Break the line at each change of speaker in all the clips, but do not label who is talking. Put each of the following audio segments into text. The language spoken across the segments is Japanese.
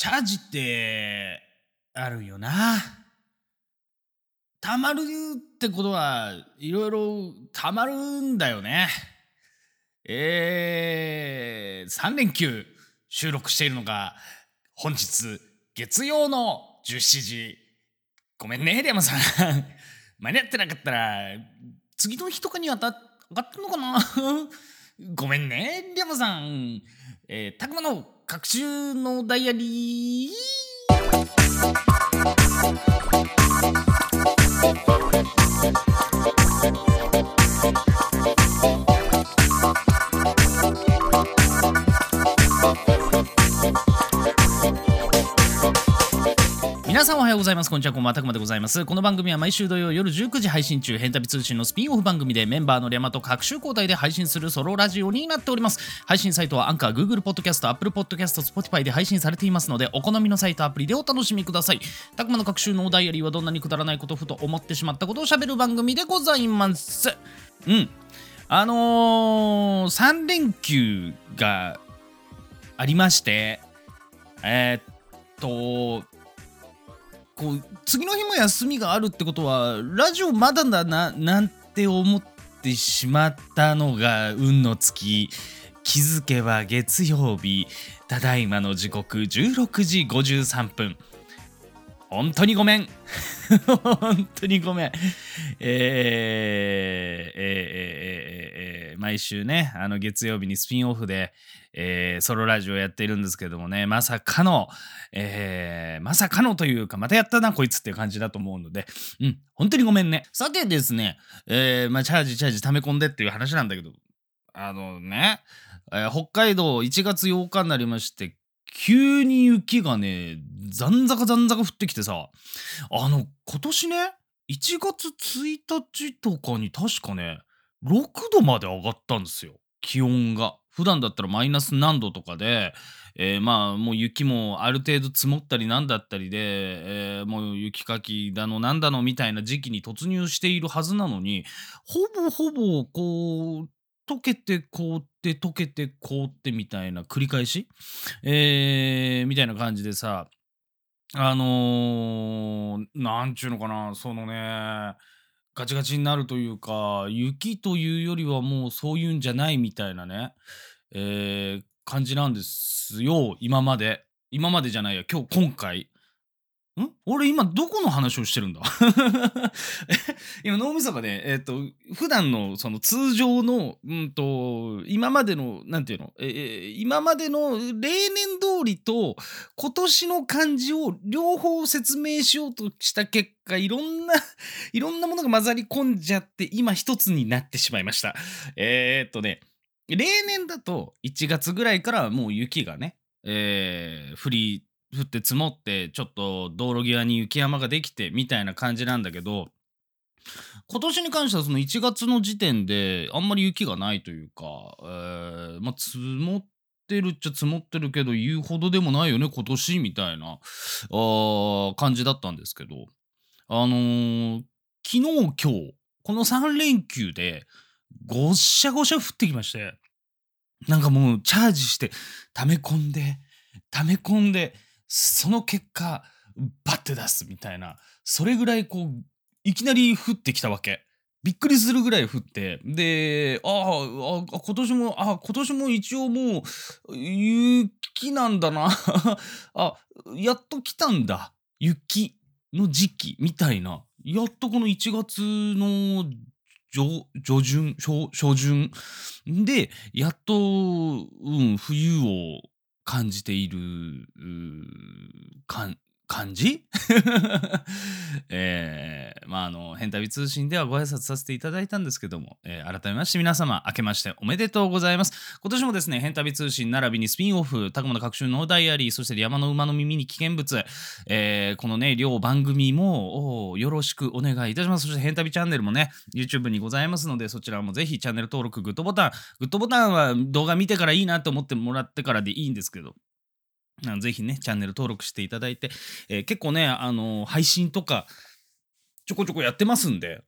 チャージってあるよな。たまるってことはいろいろたまるんだよね。えー、3連休収録しているのが本日月曜の17時。ごめんね、リアマさん。間に合ってなかったら次の日とかにはた上がってるのかな？ごめんね、リアマさん。えー、たくまの各週のダイアリー。はようございます。こんにちは、こんばんは、たくまでございます。この番組は。毎週土曜夜19時配信中、変旅通信のスピンオフ番組でメンバーのリャマと各週交代で配信するソロラジオになっております。配信サイトは。アンカー、Google Podcast、Apple Podcast、Spotify で配信されていますので、お好みのサイトアプリでお楽しみください。たくまの各週のダイアリーは。どんなにくだらないことふと思ってしまったことを喋る番組でございます。うん。あのー、3連休がありまして、えー、っと、こう次の日も休みがあるってことはラジオまだだななんて思ってしまったのが運の月気づけば月曜日ただいまの時刻16時53分。本当にごめん。本当にごめん。え、毎週ねあの月曜日にスピンオフでえー、ソロラジオやっているんですけどもね、まさかの、えー、まさかのというか、またやったな、こいつっていう感じだと思うので、うん、本当にごめんね。さてですね、えー、まあ、チャージチャージ溜め込んでっていう話なんだけど、あのね、えー、北海道1月8日になりまして、急に雪がね、ざんざかざんざか降ってきてさ、あの、今年ね、1月1日とかに確かね、6度まで上がったんですよ、気温が。普段だったらマイナス何度とかで、えー、まあもう雪もある程度積もったりなんだったりで、えー、もう雪かきだのなんだのみたいな時期に突入しているはずなのにほぼほぼこう溶けて凍って溶けて凍ってみたいな繰り返し、えー、みたいな感じでさあのー、なんちゅうのかなそのねガチガチになるというか、雪というよりはもうそういうんじゃないみたいなね、えー、感じなんですよ、今まで。今までじゃないや、今日、今回。ん？俺今どこの話をしてるんだ？今脳みそがね、えっ、ー、と、普段のその通常の、うんと、今までの、なんていうの、えー、今までの例年通りと今年の漢字を両方説明しようとした結果、いろんな いろんなものが混ざり込んじゃって今一つになってしまいました。えー、っとね、例年だと1月ぐらいからもう雪がね、えー、降り降って積もってちょっと道路際に雪山ができてみたいな感じなんだけど今年に関してはその1月の時点であんまり雪がないというか、えー、まあ積もってるっちゃ積もってるけど言うほどでもないよね今年みたいなあ感じだったんですけどあのー、昨日今日この3連休でごっしゃごしゃ降ってきましてなんかもうチャージして溜め込んで溜め込んでその結果バッて出すみたいな。それぐらいこういきなり降ってきたわけ。びっくりするぐらい降って。でああ今年もあ今年も一応もう雪なんだな。あやっと来たんだ。雪の時期みたいな。やっとこの1月の上旬初旬。でやっと、うん、冬を感じている感感じ？えー、まああの変旅通信ではご挨拶させていただいたんですけども、えー、改めまして皆様明けましておめでとうございます。今年もですね変旅通信並びにスピンオフたくまの各種のダイアリーそして山の馬の耳に危険物、えー、このね両番組もよろしくお願いいたします。そして変旅チャンネルもね YouTube にございますのでそちらもぜひチャンネル登録グッドボタングッドボタンは動画見てからいいなと思ってもらってからでいいんですけど。ぜひね、チャンネル登録していただいて、えー、結構ね、あのー、配信とか、ちょこちょこやってますんで、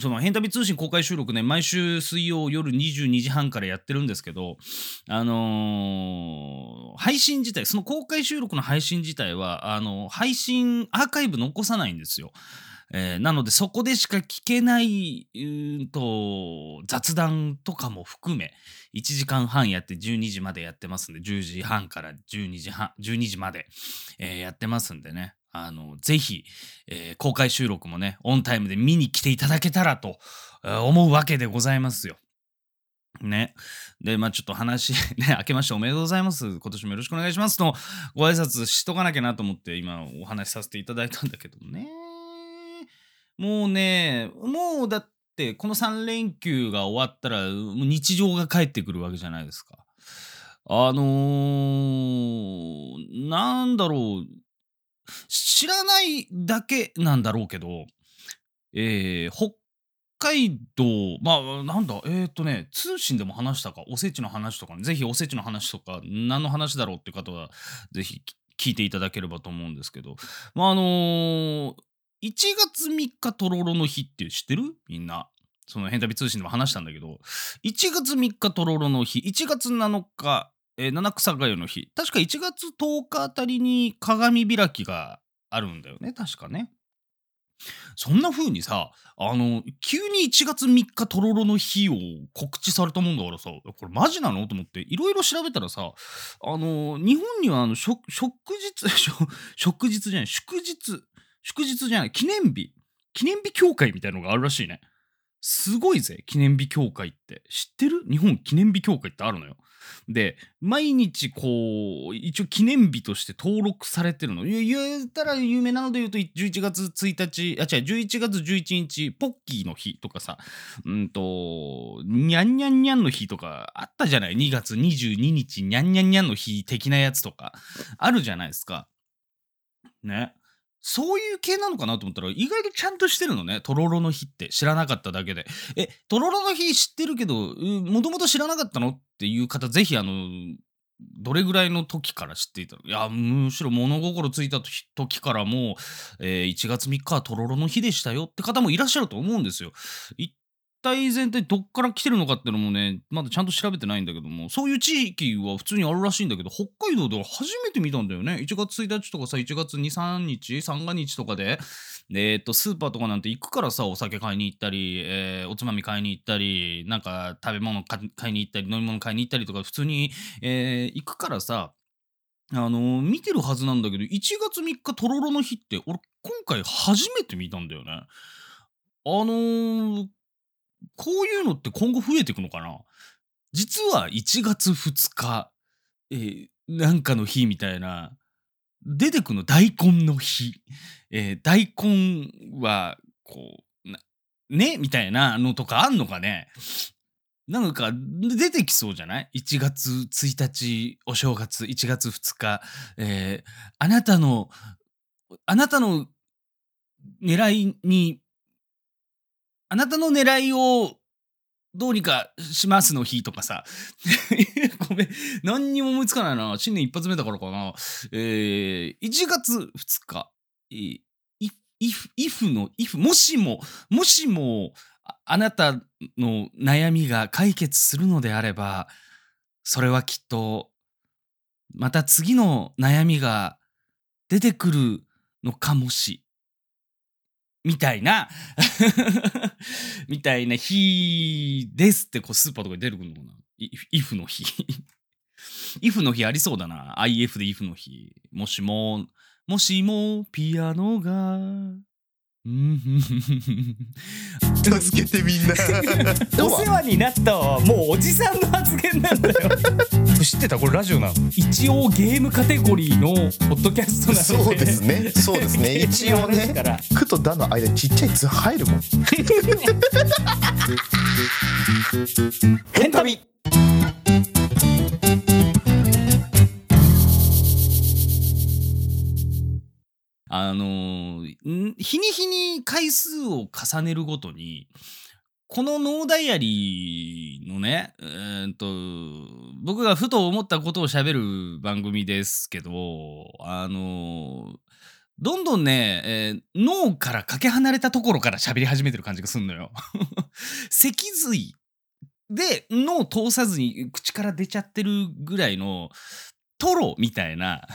その、変旅通信公開収録ね、毎週水曜夜22時半からやってるんですけど、あのー配信自体、その公開収録の配信自体は、あの配信、アーカイブ残さないんですよ。えーなので、そこでしか聞けない、うんと、雑談とかも含め、1時間半やって12時までやってますんで、10時半から12時半、12時まで、えーやってますんでね。あの、ぜひ、えー公開収録もね、オンタイムで見に来ていただけたらと思うわけでございますよ。ね。で、まあちょっと話、ね、明けましておめでとうございます。今年もよろしくお願いしますと、ご挨拶しとかなきゃなと思って今お話しさせていただいたんだけどね。もうね、もうだってこの3連休が終わったら日常が帰ってくるわけじゃないですか。あのー、なんだろう、知らないだけなんだろうけど、えー北海道、まあ、なんだ、えっ、とね、通信でも話したか、おせちの話とかね、ぜひおせちの話とか、何の話だろうっていう方は、ぜひ聞いていただければと思うんですけど、まあ、あのー1月3日とろろの日って知ってる？みんな。その変旅通信でも話したんだけど、1月3日とろろの日、1月7日、えー七草がゆの日、確か1月10日あたりに鏡開きがあるんだよね、確かね。そんな風にさ、あの、急に1月3日とろろの日を告知されたもんだからさ、これマジなの？と思って、いろいろ調べたらさ、あの、日本にはあの、祝祝日、祝祝日じゃない、祝日、祝日じゃない、記念日、記念日協会みたいのがあるらしいね。すごいぜ、記念日協会って。知ってる？日本記念日協会ってあるのよ。で、毎日こう、一応記念日として登録されてるの。言ったら有名なので言うと、11月1日、あ、違う、11月11日、ポッキーの日とかさ、うんと、にゃんにゃんにゃんの日とかあったじゃない ?2 月22日、にゃんにゃんにゃんの日的なやつとか、あるじゃないですか。ね。そういう系なのかなと思ったら、意外とちゃんとしてるのね。とろろの日って知らなかっただけで。え、とろろの日知ってるけど、もともと知らなかったのっていう方、ぜひあの、どれぐらいの時から知っていたの？いや、むしろ物心ついた時からもう、えー1月3日はとろろの日でしたよって方もいらっしゃると思うんですよ。一体全体どっから来てるのかっていうのもね、まだちゃんと調べてないんだけども、そういう地域は普通にあるらしいんだけど、北海道では初めて見たんだよね。1月1日とかさ、1月2、3日、三が日とかで、えーっと、スーパーとかなんて行くからさ、お酒買いに行ったり、えーおつまみ買いに行ったり、なんか食べ物買いに行ったり、飲み物買いに行ったりとか、普通に、えー行くからさ、あの見てるはずなんだけど、1月3日とろろの日って、俺、今回初めて見たんだよね。あのーこういうのって今後増えていくのかな？実は1月2日、えーなんかの日みたいな、出てくの大根の日。えー大根は、こう、ね？みたいなのとかあんのかね？なんか出てきそうじゃない ?1 月1日お正月、1月2日、えーあなたの、あなたの狙いに、あなたの狙いをどうにかしますの日とかさ。ごめん、何にも思いつかないな。新年一発目だからかな。えー、1月2日、えー、if, if, の if、もしも、もしも、あなたの悩みが解決するのであれば、それはきっと、また次の悩みが出てくるのかもし。みたいな、みたいな日ですってこうスーパーとかに出てくるのかな。イフの日。イフの日ありそうだな。IF でイフの日。もしも、もしもピアノが。
助けてみん。な
お世話になったわもうおじさん。の発言なん。だよ
知ってたこれラジオなの
一応ゲームカテゴリーのポッドキャストなので
そうですねそうですね一応ね
ですから「
く」と「だ」の間にちっちゃい「つ」入るもん。
変旅
あのー日に日に回数を重ねるごとに、このノーダイアリーのね、えーっと、僕がふと思ったことを喋る番組ですけど、あのーどんどんね、えー脳からかけ離れたところから喋り始めてる感じがすんのよ。脊髄で脳通さずに口から出ちゃってるぐらいのトロみたいな、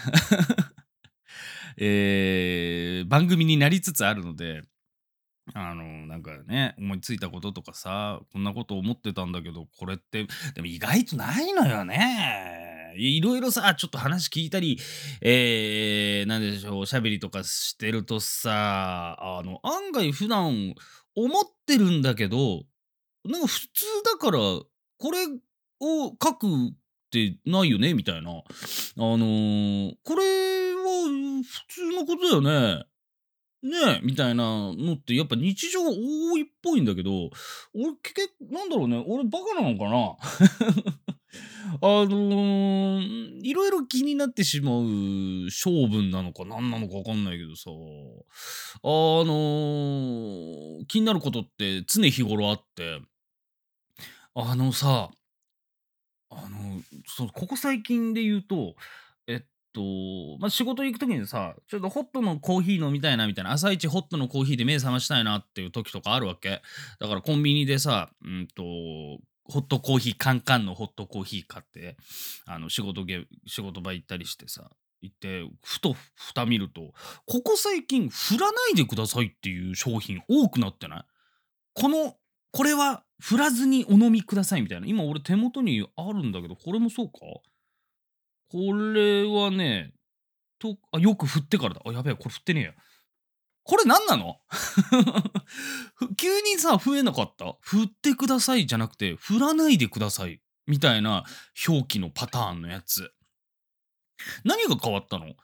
えー番組になりつつあるので、あの、なんかね、思いついたこととかさ、こんなこと思ってたんだけど、これって、でも意外とないのよね。いろいろさ、ちょっと話聞いたり、えー、なんでしょう、おしゃべりとかしてるとさ、あの、案外普段思ってるんだけど、なんか普通だから、これを書くってないよね？みたいな。あのーこれ普通のことだよね。ねえみたいなのってやっぱ日常多いっぽいんだけど、俺結局、なんだろうね、俺バカなのかな。あのーいろいろ気になってしまう性分なのか何なのか分かんないけどさ、あのー気になることって常日頃あって、あのさ、あの、そう、ここ最近で言うと、えっと、まあ、仕事行くときにさ、ちょっとホットのコーヒー飲みたいなみたいな、朝一ホットのコーヒーで目覚ましたいなっていう時とかあるわけ。だからコンビニでさ、うんと、ホットコーヒー、カンカンのホットコーヒー買って、あの、仕事げ、仕事場行ったりしてさ、行って、ふと蓋見ると、ここ最近、振らないでくださいっていう商品多くなってない？この、これは振らずにお飲みくださいみたいな。今俺手元にあるんだけど、これもそうか？これはね、と、あ、よく振ってからだ。あ、やべえ、これ振ってねえや。これ何なの？急にさ、増えなかった？振ってくださいじゃなくて、振らないでください。みたいな表記のパターンのやつ。何が変わったの？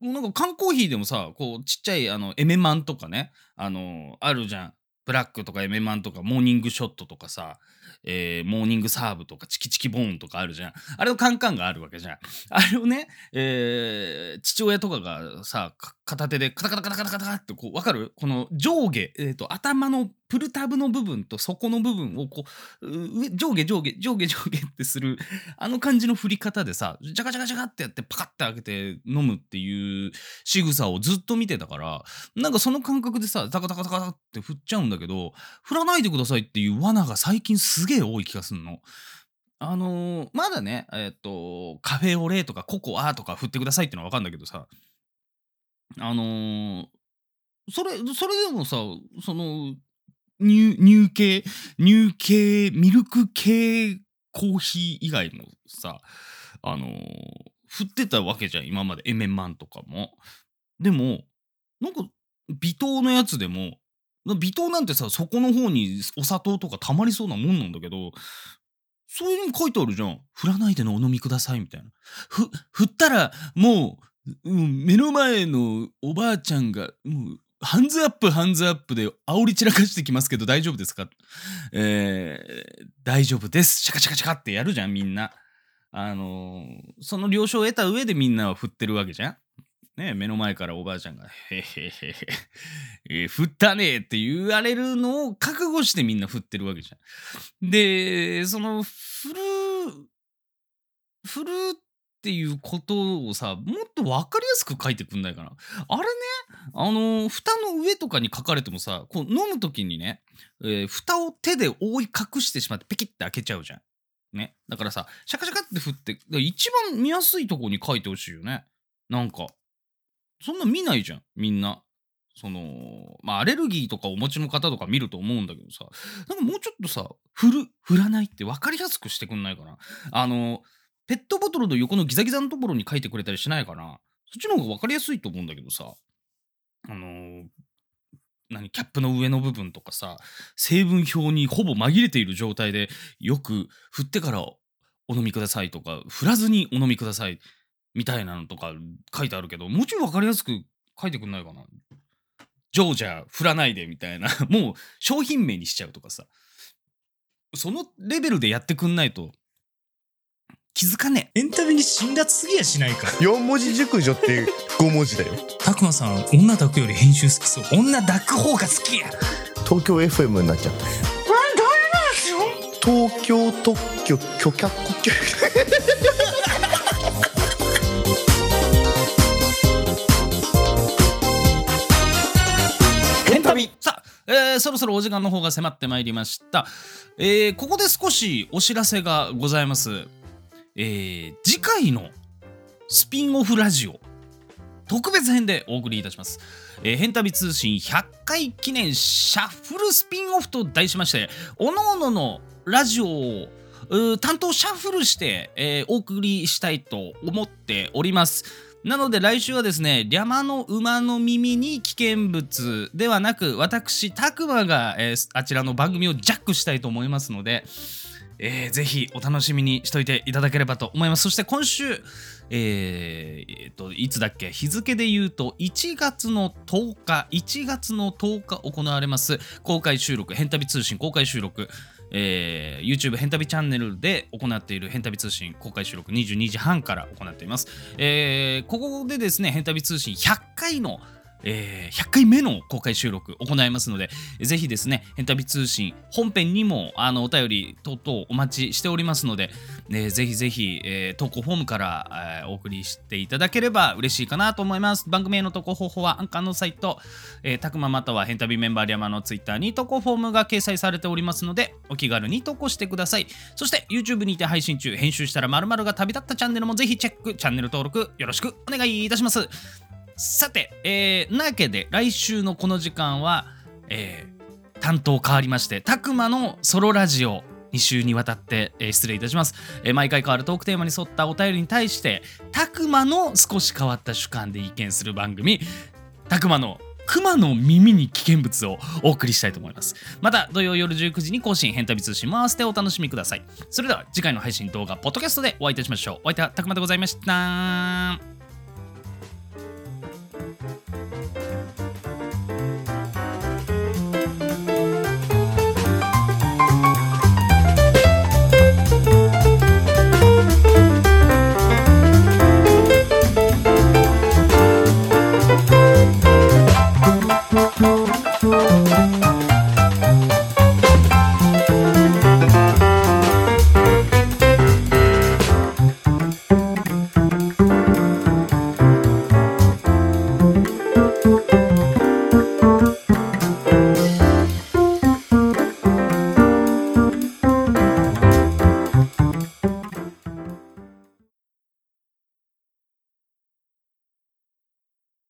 なんか缶コーヒーでもさ、こうちっちゃいあのエメマンとかね、あのあるじゃん。ブラックとかエメマンとかモーニングショットとかさ、えーモーニングサーブとかチキチキボーンとかあるじゃん。あれのカンカンがあるわけじゃん。あれをね、えー父親とかがさ、片手でカタカタカタカタカタカタってこう、わかる？この上下、えーと、頭のプルタブの部分と底の部分をこう、上下上下上下上下ってする、あの感じの振り方でさ、ジャカジャカジャカってやってパカッて開けて飲むっていう仕草をずっと見てたから、なんかその感覚でさ、タカタカタカタって振っちゃうんだけど、振らないでくださいっていう罠が最近すげえ多い気がすんの。あのーまだね、えっと、カフェオレとかココアとか振ってくださいってのはわかんだけどさ、あのーそれ、それでもさ、その、乳、乳系、乳系、ミルク系コーヒー以外もさ、あのー振ってたわけじゃん、今まで。エメンマンとかも。でも、なんか、微糖のやつでも、微糖なんてさ、そこの方にお砂糖とか溜まりそうなもんなんだけど、そういうの書いてあるじゃん。振らないでのお飲みくださいみたいな。ふ、振ったら、もう、うん目の前のおばあちゃんが、もう、ハンズアップ、ハンズアップで煽り散らかしてきますけど大丈夫ですか？えー、大丈夫です。シャカシャカシャカってやるじゃん、みんな。あのーその了承を得た上でみんなは振ってるわけじゃん。ね目の前からおばあちゃんが、へへへへ、えー振ったねって言われるのを覚悟してみんな振ってるわけじゃん。で、その、振る、振るっていうことをさ、もっとわかりやすく書いてくんないかな。あれね、あの蓋の上とかに書かれてもさ、こう飲むときにね、えー蓋を手で覆い隠してしまってペキッて開けちゃうじゃん。ね。だからさ、シャカシャカって振って、一番見やすいとこに書いてほしいよね。なんか、そんな見ないじゃん、みんな。その、まあ、アレルギーとかお持ちの方とか見ると思うんだけどさ、なんかもうちょっとさ、振る、振らないって分かりやすくしてくんないかな。あの、ペットボトルの横のギザギザのところに書いてくれたりしないかな？そっちの方が分かりやすいと思うんだけどさ、あの何キャップの上の部分とかさ成分表にほぼ紛れている状態でよく振ってからお飲みくださいとか振らずにお飲みくださいみたいなのとか書いてあるけどもちょい分かりやすく書いてくんないかな。ジョージャ振らないでみたいな。もう商品名にしちゃうとかさ。そのレベルでやってくんないと気づかねえ。
エンタメに辛辣すぎやしないか。
4文字熟女って5文字だよ。
たくまさん女抱くより編集好きそう。女抱く方が好きや。
東京 FM になっちゃった。東京特許許却国エンタメさあ、え
ーそろそろお時間の方が迫ってまいりました、えーここで少しお知らせがございます。えー次回のスピンオフラジオ特別編でお送りいたします。えー、変旅通信100回記念シャッフルスピンオフと題しまして、おのおののラジオを担当シャッフルして、えーお送りしたいと思っております。なので来週はですね、リャマの馬の耳に危険物ではなく、私、タクマが、えーあちらの番組をジャックしたいと思いますので、えーぜひお楽しみにしといていただければと思います。そして今週、えーえーと、いつだっけ？日付で言うと1月の10日、1月の10日行われます公開収録、変旅通信公開収録、えー YouTube 変旅チャンネルで行っている変旅通信公開収録22時半から行っています。えーここでですね、変旅通信100回のえー100回目の公開収録行いますので、ぜひですね、変旅通信本編にもあのお便り等々お待ちしておりますので、えーぜひぜひ、えー投稿フォームから、えーお送りしていただければ嬉しいかなと思います。番組への投稿方法はアンカーのサイト、えー、たくままたは変旅メンバーリャマのツイッターに投稿フォームが掲載されておりますので、お気軽に投稿してください。そして YouTube にて配信中、編集したら〇〇が旅立ったチャンネルもぜひチェック、チャンネル登録よろしくお願いいたします。さて、えーなわけで来週のこの時間は、えー担当変わりまして、たくまのソロラジオ2週にわたって、えー失礼いたします、えー毎回変わるトークテーマに沿ったお便りに対して、たくまの少し変わった主観で意見する番組、たくまの熊の耳に危険物をお送りしたいと思います。また土曜夜19時に更新、変旅通信も合わせてお楽しみください。それでは次回の配信動画、ポッドキャストでお会いいたしましょう。お相手はたくまでございました。